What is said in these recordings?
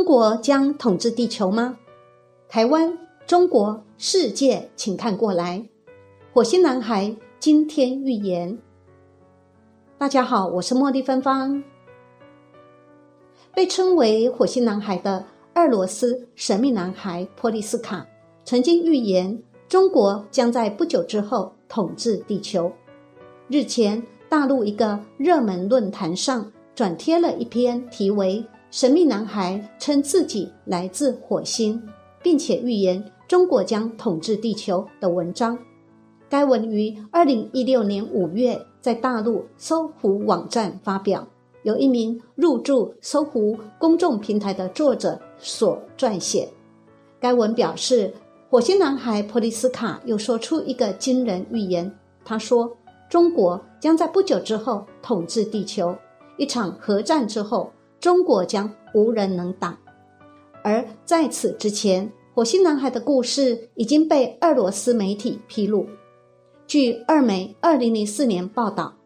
中国将统治地球吗？台湾、中国、世界，请看过来！火星男孩今天预言。大家好，我是茉莉芬芳。被称为火星男孩的俄罗斯神秘男孩波利斯卡，曾经预言中国将在不久之后统治地球。日前，大陆一个热门论坛上转贴了一篇题为。神秘男孩称自己来自火星，并且预言中国将统治地球的文章。该文于二零一六年五月在大陆搜狐网站发表，由一名入驻搜狐公众平台的作者所撰写。该文表示，火星男孩普利斯卡又说出一个惊人预言。他说，中国将在不久之后统治地球，一场核战之后。中国将无人能挡，而在此之前，火星男孩的故事已经被俄罗斯媒体披露。据二媒二零零四年报道，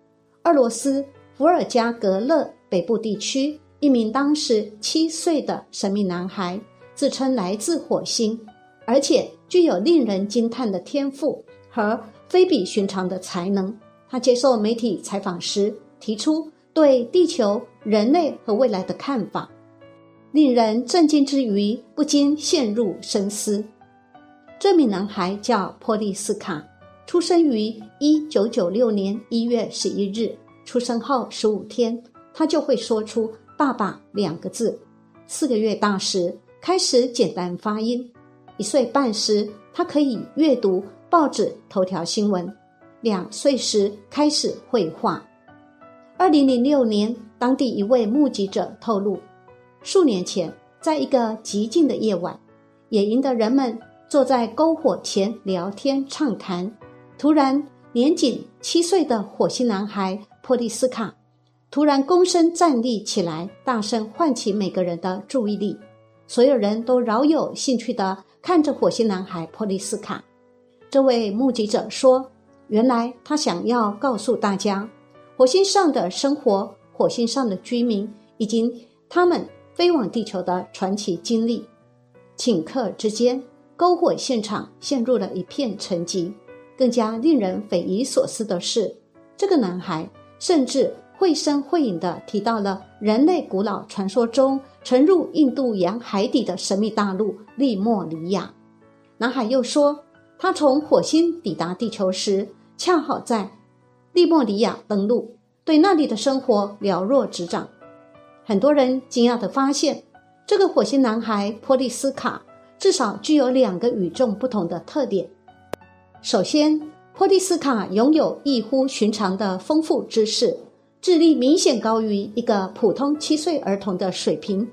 俄罗斯伏尔加格勒北部地区一名当时七岁的神秘男孩，自称来自火星，而且具有令人惊叹的天赋和非比寻常的才能。他接受媒体采访时提出。对地球、人类和未来的看法，令人震惊之余，不禁陷入深思。这名男孩叫波利斯卡，出生于一九九六年一月十一日。出生后十五天，他就会说出“爸爸”两个字。四个月大时，开始简单发音。一岁半时，他可以阅读报纸头条新闻。两岁时，开始绘画。二零零六年，当地一位目击者透露，数年前，在一个寂静的夜晚，野营的人们坐在篝火前聊天畅谈。突然，年仅七岁的火星男孩波利斯卡突然躬身站立起来，大声唤起每个人的注意力。所有人都饶有兴趣地看着火星男孩波利斯卡。这位目击者说：“原来他想要告诉大家。”火星上的生活，火星上的居民，以及他们飞往地球的传奇经历。顷刻之间，篝火现场陷入了一片沉寂。更加令人匪夷所思的是，这个男孩甚至绘声绘影地提到了人类古老传说中沉入印度洋海底的神秘大陆利莫里亚。男孩又说，他从火星抵达地球时，恰好在。利莫里亚登陆，对那里的生活了若指掌。很多人惊讶地发现，这个火星男孩波利斯卡至少具有两个与众不同的特点。首先，波利斯卡拥有异乎寻常的丰富知识，智力明显高于一个普通七岁儿童的水平。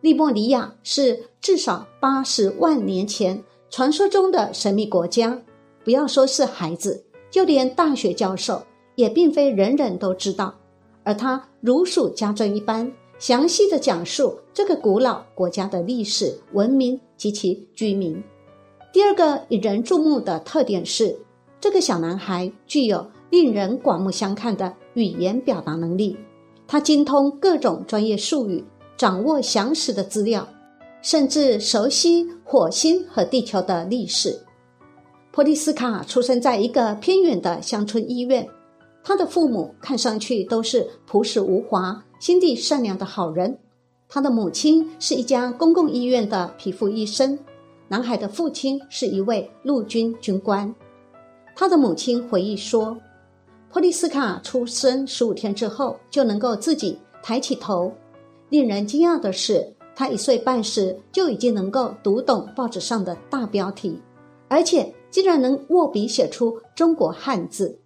利莫里亚是至少八十万年前传说中的神秘国家，不要说是孩子，就连大学教授。也并非人人都知道，而他如数家珍一般详细的讲述这个古老国家的历史、文明及其居民。第二个引人注目的特点是，这个小男孩具有令人刮目相看的语言表达能力，他精通各种专业术语，掌握详实的资料，甚至熟悉火星和地球的历史。波利斯卡出生在一个偏远的乡村医院。他的父母看上去都是朴实无华、心地善良的好人。他的母亲是一家公共医院的皮肤医生，男孩的父亲是一位陆军军官。他的母亲回忆说：“普利斯卡出生十五天之后就能够自己抬起头。令人惊讶的是，他一岁半时就已经能够读懂报纸上的大标题，而且竟然能握笔写出中国汉字。”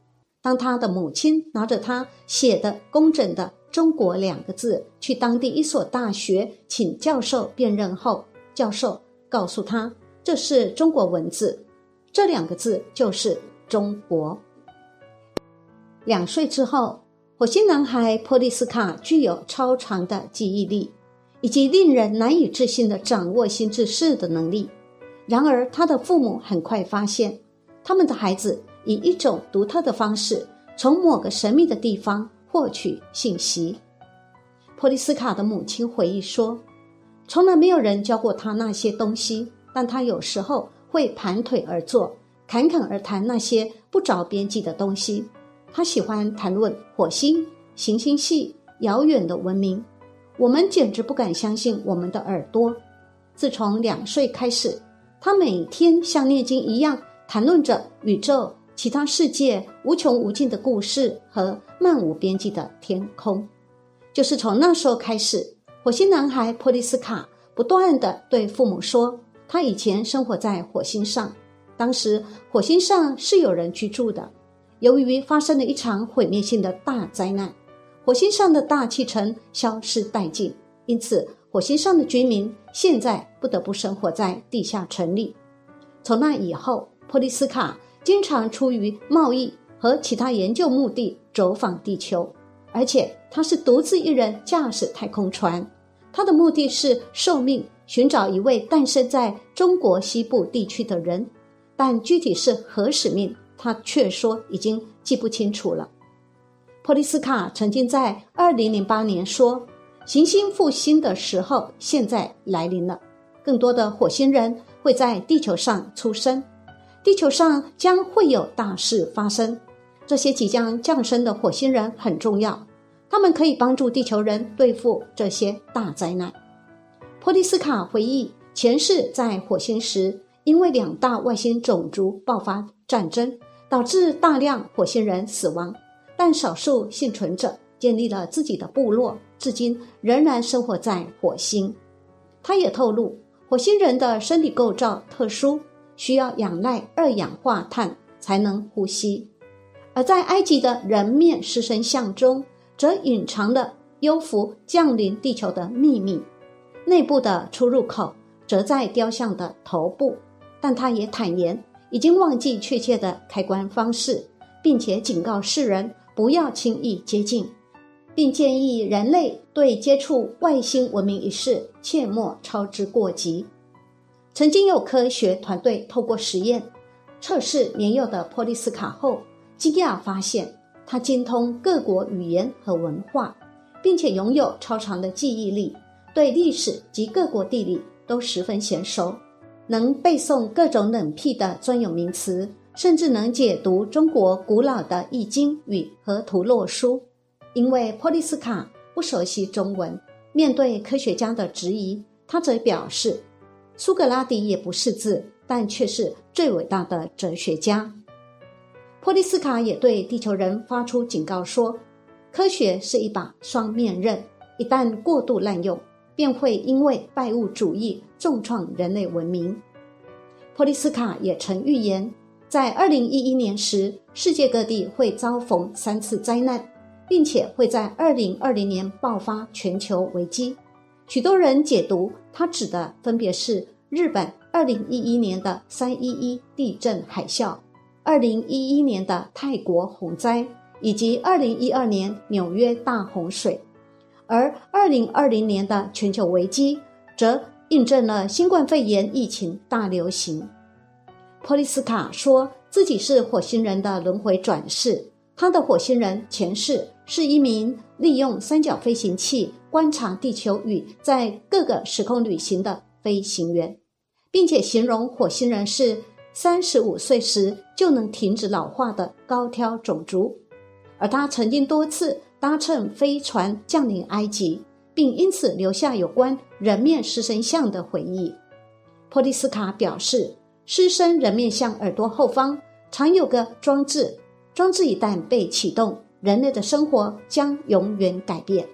当他的母亲拿着他写的工整的“中国”两个字去当地一所大学请教授辨认后，教授告诉他，这是中国文字，这两个字就是中国。两岁之后，火星男孩波利斯卡具有超长的记忆力，以及令人难以置信的掌握心智事的能力。然而，他的父母很快发现，他们的孩子以一种独特的方式从某个神秘的地方获取信息。波利斯卡的母亲回忆说：“从来没有人教过他那些东西，但他有时候会盘腿而坐，侃侃而谈那些不着边际的东西。他喜欢谈论火星、行星系、遥远的文明。我们简直不敢相信我们的耳朵。自从两岁开始。”他每天像念经一样谈论着宇宙、其他世界无穷无尽的故事和漫无边际的天空。就是从那时候开始，火星男孩波利斯卡不断的对父母说，他以前生活在火星上，当时火星上是有人居住的。由于发生了一场毁灭性的大灾难，火星上的大气层消失殆尽，因此。火星上的居民现在不得不生活在地下城里。从那以后，波利斯卡经常出于贸易和其他研究目的走访地球，而且他是独自一人驾驶太空船。他的目的是受命寻找一位诞生在中国西部地区的人，但具体是何使命，他却说已经记不清楚了。普利斯卡曾经在二零零八年说。行星复兴的时候现在来临了，更多的火星人会在地球上出生，地球上将会有大事发生。这些即将降生的火星人很重要，他们可以帮助地球人对付这些大灾难。波利斯卡回忆，前世在火星时，因为两大外星种族爆发战争，导致大量火星人死亡，但少数幸存者建立了自己的部落。至今仍然生活在火星。他也透露，火星人的身体构造特殊，需要仰赖二氧化碳才能呼吸。而在埃及的人面狮身像中，则隐藏了幽浮降临地球的秘密。内部的出入口则在雕像的头部，但他也坦言已经忘记确切的开关方式，并且警告世人不要轻易接近。并建议人类对接触外星文明一事切莫操之过急。曾经有科学团队透过实验测试年幼的波利斯卡后，惊讶发现他精通各国语言和文化，并且拥有超长的记忆力，对历史及各国地理都十分娴熟，能背诵各种冷僻的专有名词，甚至能解读中国古老的《易经》与河图洛书。因为波利斯卡不熟悉中文，面对科学家的质疑，他则表示：“苏格拉底也不识字，但却是最伟大的哲学家。”波利斯卡也对地球人发出警告说：“科学是一把双面刃，一旦过度滥用，便会因为拜物主义重创人类文明。”波利斯卡也曾预言，在二零一一年时，世界各地会遭逢三次灾难。并且会在二零二零年爆发全球危机。许多人解读，它指的分别是日本二零一一年的三一一地震海啸、二零一一年的泰国洪灾，以及二零一二年纽约大洪水。而二零二零年的全球危机，则印证了新冠肺炎疫情大流行。波利斯卡说自己是火星人的轮回转世。他的火星人前世是一名利用三角飞行器观察地球与在各个时空旅行的飞行员，并且形容火星人是三十五岁时就能停止老化的高挑种族。而他曾经多次搭乘飞船降临埃及，并因此留下有关人面狮身像的回忆。波利斯卡表示，狮身人面像耳朵后方常有个装置。装置一旦被启动，人类的生活将永远改变。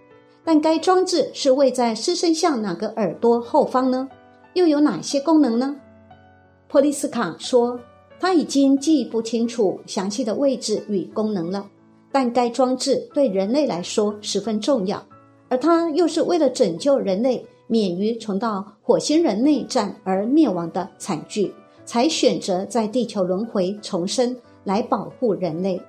但该装置是位在狮身像哪个耳朵后方呢？又有哪些功能呢？波利斯卡说，他已经记不清楚详细的位置与功能了。但该装置对人类来说十分重要，而他又是为了拯救人类免于重蹈火星人内战而灭亡的惨剧，才选择在地球轮回重生来保护人类。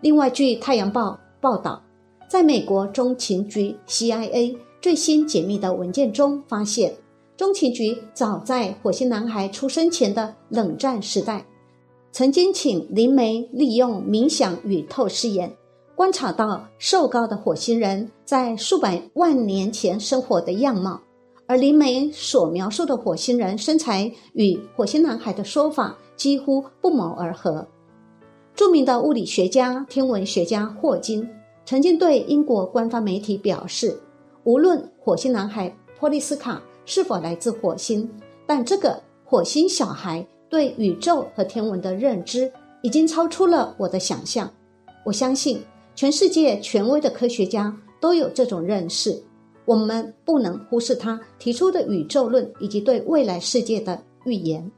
另外，据《太阳报》报道，在美国中情局 （CIA） 最新解密的文件中发现，中情局早在火星男孩出生前的冷战时代，曾经请灵媒利用冥想与透视眼，观察到瘦高的火星人在数百万年前生活的样貌，而灵媒所描述的火星人身材与火星男孩的说法几乎不谋而合。著名的物理学家、天文学家霍金曾经对英国官方媒体表示：“无论火星男孩波利斯卡是否来自火星，但这个火星小孩对宇宙和天文的认知已经超出了我的想象。我相信全世界权威的科学家都有这种认识。我们不能忽视他提出的宇宙论以及对未来世界的预言。”